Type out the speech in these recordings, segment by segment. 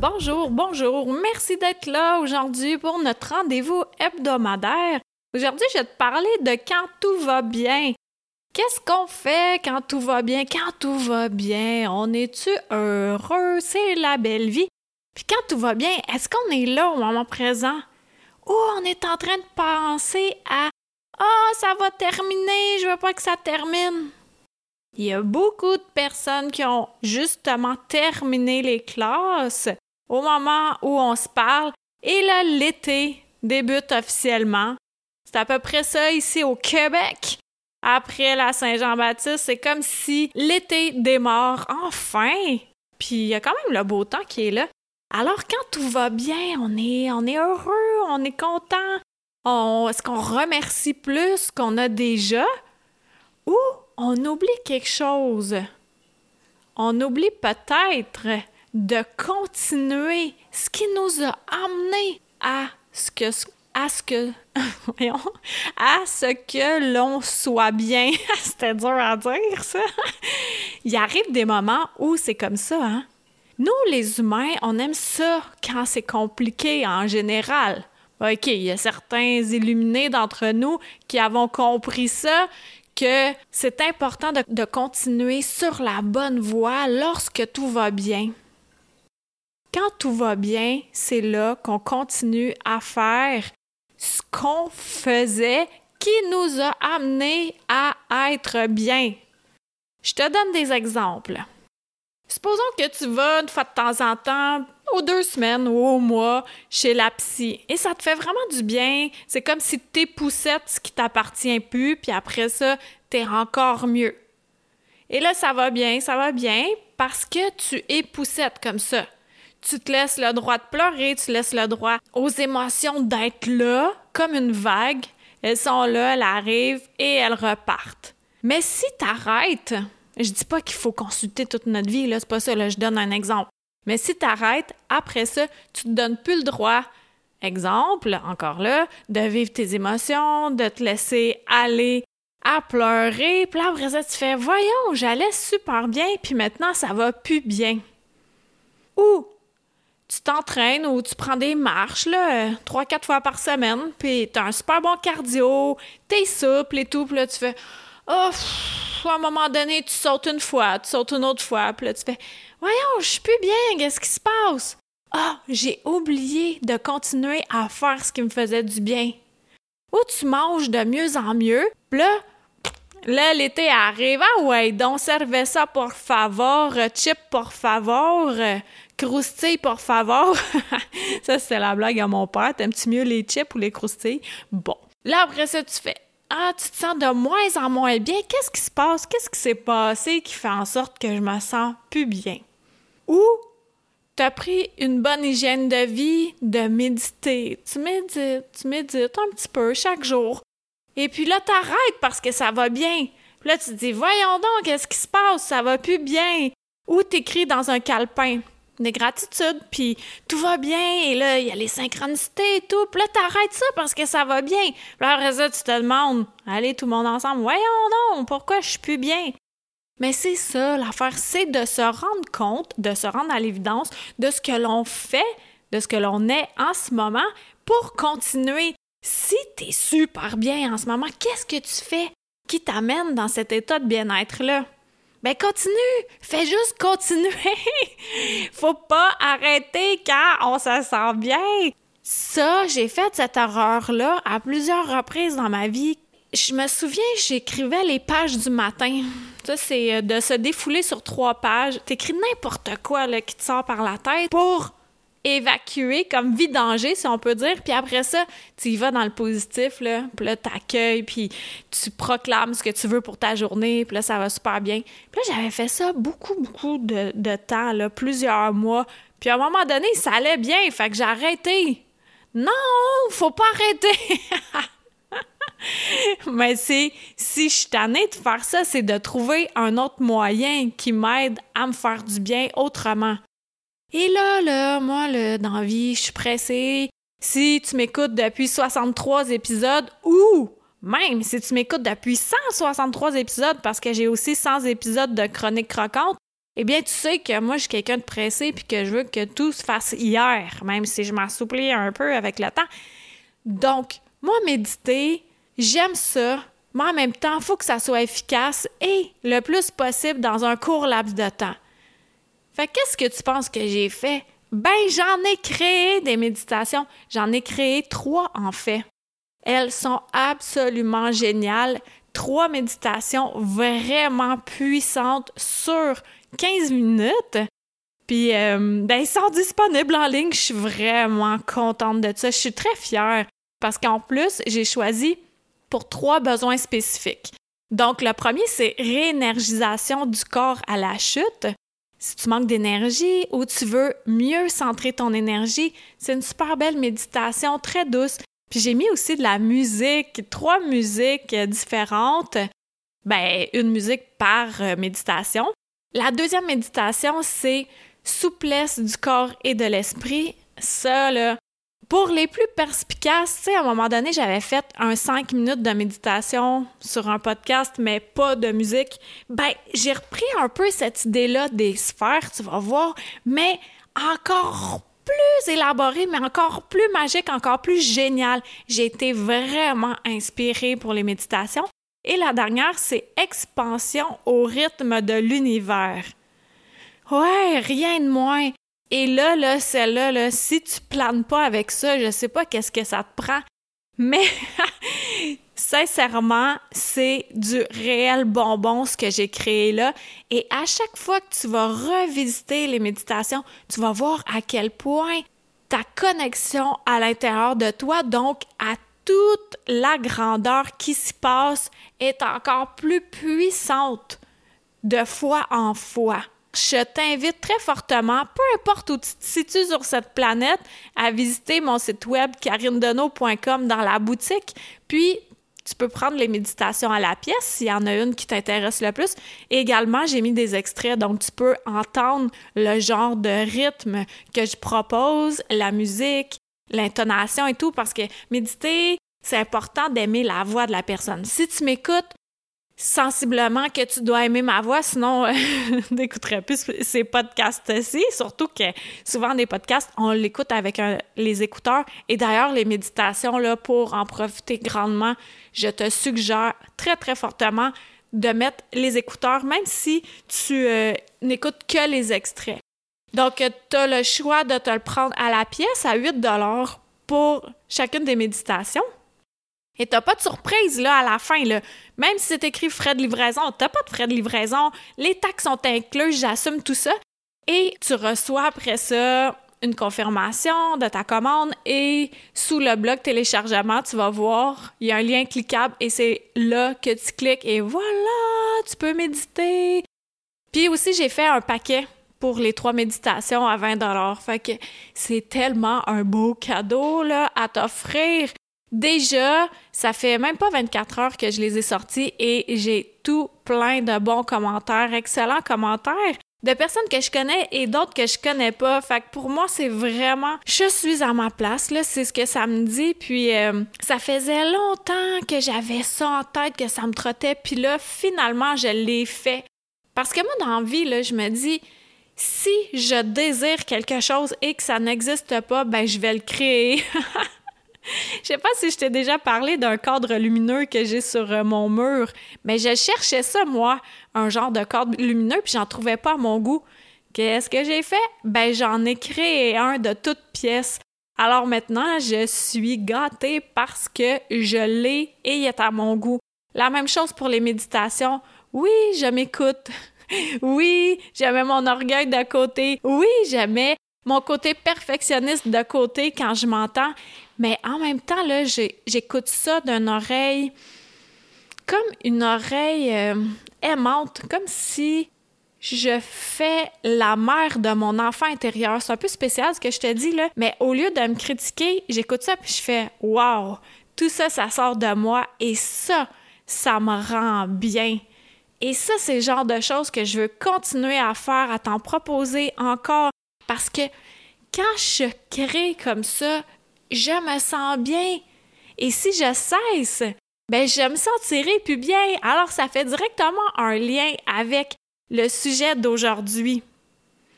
Bonjour, bonjour. Merci d'être là aujourd'hui pour notre rendez-vous hebdomadaire. Aujourd'hui, je vais te parler de quand tout va bien. Qu'est-ce qu'on fait quand tout va bien? Quand tout va bien, on est-tu heureux? C'est la belle vie. Puis quand tout va bien, est-ce qu'on est là au moment présent? Ou on est en train de penser à Ah, oh, ça va terminer, je veux pas que ça termine. Il y a beaucoup de personnes qui ont justement terminé les classes au moment où on se parle. Et là, l'été débute officiellement. C'est à peu près ça ici au Québec. Après la Saint-Jean-Baptiste, c'est comme si l'été démarre enfin. Puis il y a quand même le beau temps qui est là. Alors quand tout va bien, on est, on est heureux, on est content. est-ce qu'on remercie plus qu'on a déjà? Ou on oublie quelque chose? On oublie peut-être de continuer ce qui nous a amené à ce que à ce que à ce que l'on soit bien. C'était dur à dire ça. Il arrive des moments où c'est comme ça, hein. Nous, les humains, on aime ça quand c'est compliqué en général. OK, il y a certains illuminés d'entre nous qui avons compris ça, que c'est important de continuer sur la bonne voie lorsque tout va bien. Quand tout va bien, c'est là qu'on continue à faire ce qu'on faisait qui nous a amené à être bien. Je te donne des exemples. Supposons que tu vas une fois de temps en temps, aux deux semaines ou au mois, chez la psy, et ça te fait vraiment du bien. C'est comme si tes poussettes, ce qui t'appartient plus, puis après ça, t'es encore mieux. Et là, ça va bien, ça va bien, parce que tu es poussette comme ça tu te laisses le droit de pleurer, tu laisses le droit aux émotions d'être là, comme une vague. Elles sont là, elles arrivent et elles repartent. Mais si tu arrêtes, je dis pas qu'il faut consulter toute notre vie, c'est pas ça, je donne un exemple. Mais si tu arrêtes, après ça, tu te donnes plus le droit, exemple, encore là, de vivre tes émotions, de te laisser aller à pleurer, puis là, après ça, tu fais, voyons, j'allais super bien, puis maintenant, ça va plus bien. Ou tu t'entraînes ou tu prends des marches, là, trois, quatre fois par semaine, puis t'as un super bon cardio, t'es souple et tout, puis là, tu fais Oh, à un moment donné, tu sautes une fois, tu sautes une autre fois, puis là, tu fais Voyons, je suis plus bien, qu'est-ce qui se passe? Ah, j'ai oublié de continuer à faire ce qui me faisait du bien. Ou tu manges de mieux en mieux, puis là, Là, l'été arrive. Ah ouais, donc servez ça pour favor, chip pour favor, croustilles pour favor. ça, c'est la blague à mon père. T'aimes-tu mieux les chips ou les croustilles? Bon. Là, après ça, tu fais Ah, tu te sens de moins en moins bien. Qu'est-ce qui se passe? Qu'est-ce qui s'est passé qui fait en sorte que je me sens plus bien? Ou tu as pris une bonne hygiène de vie, de méditer. Tu médites, tu médites un petit peu chaque jour. Et puis là, t'arrêtes parce que ça va bien. Puis là, tu te dis, voyons donc, qu'est-ce qui se passe? Ça va plus bien. Ou t'écris dans un calepin des gratitudes, puis tout va bien, et là, il y a les synchronicités et tout. Puis là, t'arrêtes ça parce que ça va bien. Puis après ça, tu te demandes, allez, tout le monde ensemble, voyons donc, pourquoi je suis plus bien? Mais c'est ça, l'affaire, c'est de se rendre compte, de se rendre à l'évidence de ce que l'on fait, de ce que l'on est en ce moment pour continuer si tu es super bien en ce moment, qu'est-ce que tu fais qui t'amène dans cet état de bien-être-là? Ben continue, fais juste continuer. Faut pas arrêter quand on se sent bien. Ça, j'ai fait cette erreur-là à plusieurs reprises dans ma vie. Je me souviens, j'écrivais les pages du matin. Ça, c'est euh, de se défouler sur trois pages. T'écris n'importe quoi qui te sort par la tête pour évacuer, comme vidanger, si on peut dire. Puis après ça, tu y vas dans le positif, là. Puis là, t'accueilles, puis tu proclames ce que tu veux pour ta journée. Puis là, ça va super bien. Puis là, j'avais fait ça beaucoup, beaucoup de, temps, là, plusieurs mois. Puis à un moment donné, ça allait bien. Fait que j'ai arrêté Non, faut pas arrêter! Mais c'est si je suis tannée de faire ça, c'est de trouver un autre moyen qui m'aide à me faire du bien autrement. Et là, là, moi, là, dans je suis pressée. Si tu m'écoutes depuis 63 épisodes ou même si tu m'écoutes depuis 163 épisodes parce que j'ai aussi 100 épisodes de Chronique Croquante, eh bien, tu sais que moi, je suis quelqu'un de pressé puis que je veux que tout se fasse hier, même si je m'assouplis un peu avec le temps. Donc, moi, méditer, j'aime ça, mais en même temps, il faut que ça soit efficace et le plus possible dans un court laps de temps. Fait qu'est-ce que tu penses que j'ai fait? Ben, j'en ai créé des méditations. J'en ai créé trois, en fait. Elles sont absolument géniales. Trois méditations vraiment puissantes sur 15 minutes. Puis, euh, ben, sont disponibles en ligne. Je suis vraiment contente de ça. Je suis très fière parce qu'en plus, j'ai choisi pour trois besoins spécifiques. Donc, le premier, c'est réénergisation du corps à la chute. Si tu manques d'énergie ou tu veux mieux centrer ton énergie, c'est une super belle méditation très douce. Puis j'ai mis aussi de la musique, trois musiques différentes. Ben, une musique par euh, méditation. La deuxième méditation, c'est souplesse du corps et de l'esprit. Ça, là, pour les plus perspicaces, tu sais, à un moment donné, j'avais fait un 5 minutes de méditation sur un podcast, mais pas de musique. Ben, j'ai repris un peu cette idée-là des sphères, tu vas voir, mais encore plus élaboré, mais encore plus magique, encore plus génial. J'ai été vraiment inspirée pour les méditations. Et la dernière, c'est expansion au rythme de l'univers. Ouais, rien de moins. Et là, là, celle-là, là, si tu planes pas avec ça, je sais pas qu'est-ce que ça te prend, mais sincèrement, c'est du réel bonbon ce que j'ai créé là. Et à chaque fois que tu vas revisiter les méditations, tu vas voir à quel point ta connexion à l'intérieur de toi, donc à toute la grandeur qui s'y passe, est encore plus puissante de fois en fois je t'invite très fortement, peu importe où tu te situes sur cette planète, à visiter mon site web carinedeneau.com dans la boutique. Puis, tu peux prendre les méditations à la pièce s'il y en a une qui t'intéresse le plus. également, j'ai mis des extraits, donc tu peux entendre le genre de rythme que je propose, la musique, l'intonation et tout, parce que méditer, c'est important d'aimer la voix de la personne. Si tu m'écoutes sensiblement que tu dois aimer ma voix, sinon euh, n'écouterais plus ces podcasts-ci. Surtout que souvent des podcasts, on l'écoute avec les écouteurs. Et d'ailleurs, les méditations, là, pour en profiter grandement, je te suggère très, très fortement de mettre les écouteurs, même si tu euh, n'écoutes que les extraits. Donc, tu as le choix de te le prendre à la pièce à 8 pour chacune des méditations. Et t'as pas de surprise là à la fin là. Même si c'est écrit frais de livraison, t'as pas de frais de livraison. Les taxes sont incluses, j'assume tout ça. Et tu reçois après ça une confirmation de ta commande et sous le bloc téléchargement, tu vas voir, il y a un lien cliquable et c'est là que tu cliques et voilà, tu peux méditer. Puis aussi, j'ai fait un paquet pour les trois méditations à 20 Fait que c'est tellement un beau cadeau là à t'offrir. Déjà, ça fait même pas 24 heures que je les ai sortis et j'ai tout plein de bons commentaires, excellents commentaires de personnes que je connais et d'autres que je connais pas. Fait que pour moi, c'est vraiment, je suis à ma place, là, c'est ce que ça me dit. Puis euh, ça faisait longtemps que j'avais ça en tête, que ça me trottait. Puis là, finalement, je l'ai fait. Parce que moi, dans la vie, là, je me dis, si je désire quelque chose et que ça n'existe pas, ben je vais le créer. Je sais pas si je t'ai déjà parlé d'un cadre lumineux que j'ai sur euh, mon mur, mais je cherchais ça, moi, un genre de cadre lumineux, puis j'en trouvais pas à mon goût. Qu'est-ce que j'ai fait? Ben, j'en ai créé un de toutes pièces. Alors maintenant, je suis gâtée parce que je l'ai et il est à mon goût. La même chose pour les méditations. Oui, je m'écoute. Oui, mets mon orgueil de côté. Oui, mets mon côté perfectionniste de côté quand je m'entends. Mais en même temps, là, j'écoute ça d'une oreille comme une oreille euh, aimante, comme si je fais la mère de mon enfant intérieur. C'est un peu spécial ce que je te dis là, mais au lieu de me critiquer, j'écoute ça puis je fais Wow, tout ça, ça sort de moi et ça, ça me rend bien. Et ça, c'est le genre de choses que je veux continuer à faire, à t'en proposer encore parce que quand je crée comme ça, je me sens bien. Et si je cesse, ben je me sentirai plus bien. Alors ça fait directement un lien avec le sujet d'aujourd'hui.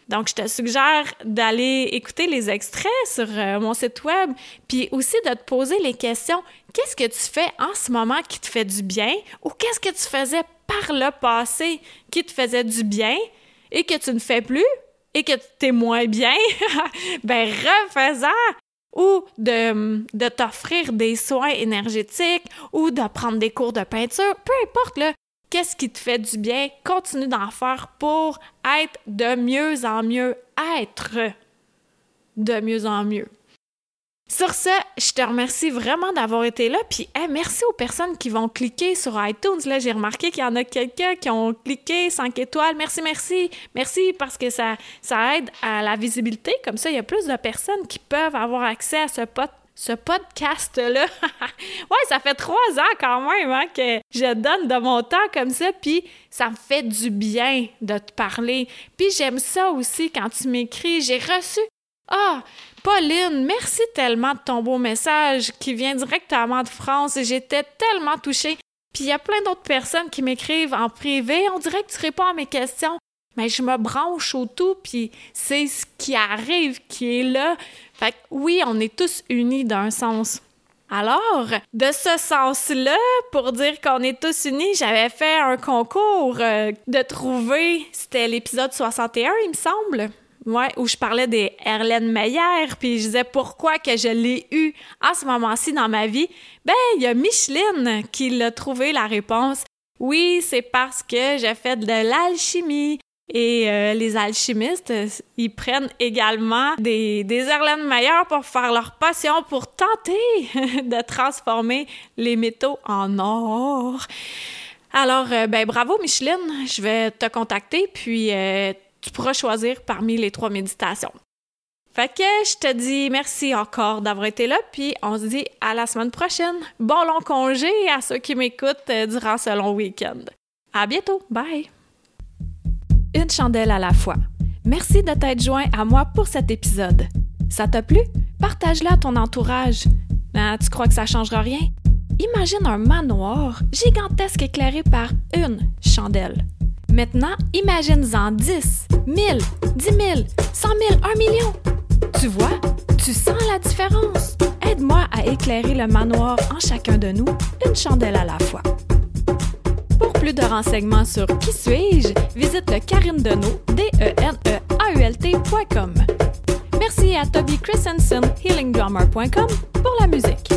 Donc, je te suggère d'aller écouter les extraits sur euh, mon site web, puis aussi de te poser les questions. Qu'est-ce que tu fais en ce moment qui te fait du bien ou qu'est-ce que tu faisais par le passé qui te faisait du bien et que tu ne fais plus? Et que tu es moins bien? ben, refais-en! ou de, de t'offrir des soins énergétiques ou de prendre des cours de peinture, peu importe, là, qu'est-ce qui te fait du bien, continue d'en faire pour être de mieux en mieux, être de mieux en mieux. Sur ce, je te remercie vraiment d'avoir été là. Puis, merci aux personnes qui vont cliquer sur iTunes. Là, j'ai remarqué qu'il y en a quelqu'un qui ont cliqué 5 étoiles. Merci, merci. Merci parce que ça, aide à la visibilité. Comme ça, il y a plus de personnes qui peuvent avoir accès à ce pot ce podcast-là. ouais, ça fait trois ans quand même hein, que je donne de mon temps comme ça, puis ça me fait du bien de te parler. Puis j'aime ça aussi quand tu m'écris. J'ai reçu ah, Pauline, merci tellement de ton beau message qui vient directement de France. J'étais tellement touchée. Puis il y a plein d'autres personnes qui m'écrivent en privé. On dirait que tu réponds à mes questions. Mais je me branche au tout, puis c'est ce qui arrive qui est là. Fait que oui, on est tous unis d'un sens. Alors, de ce sens-là, pour dire qu'on est tous unis, j'avais fait un concours euh, de trouver, c'était l'épisode 61, il me semble. Ouais, où je parlais des Erlène Meyer, puis je disais pourquoi que je l'ai eu à ce moment-ci dans ma vie. Ben, il y a Micheline qui l'a trouvé la réponse. Oui, c'est parce que j'ai fait de l'alchimie. Et euh, les alchimistes, ils prennent également des, des Erlène Meyer pour faire leur passion, pour tenter de transformer les métaux en or. Alors, euh, ben bravo Micheline, je vais te contacter, puis euh, tu pourras choisir parmi les trois méditations. Fait que je te dis merci encore d'avoir été là, puis on se dit à la semaine prochaine. Bon long congé à ceux qui m'écoutent durant ce long week-end. À bientôt, bye! Une chandelle à la fois. Merci de t'être joint à moi pour cet épisode. Ça t'a plu? Partage-le à ton entourage. Ah, tu crois que ça changera rien? Imagine un manoir gigantesque éclairé par une chandelle. Maintenant, imagine-en 10, 1000, 10 000, 100 000, 1 million. Tu vois, tu sens la différence. Aide-moi à éclairer le manoir en chacun de nous, une chandelle à la fois. Pour plus de renseignements sur Qui suis-je, visite le Karine Deneau, d e n e a u l Merci à Toby Christensen, healingdrummer.com, pour la musique.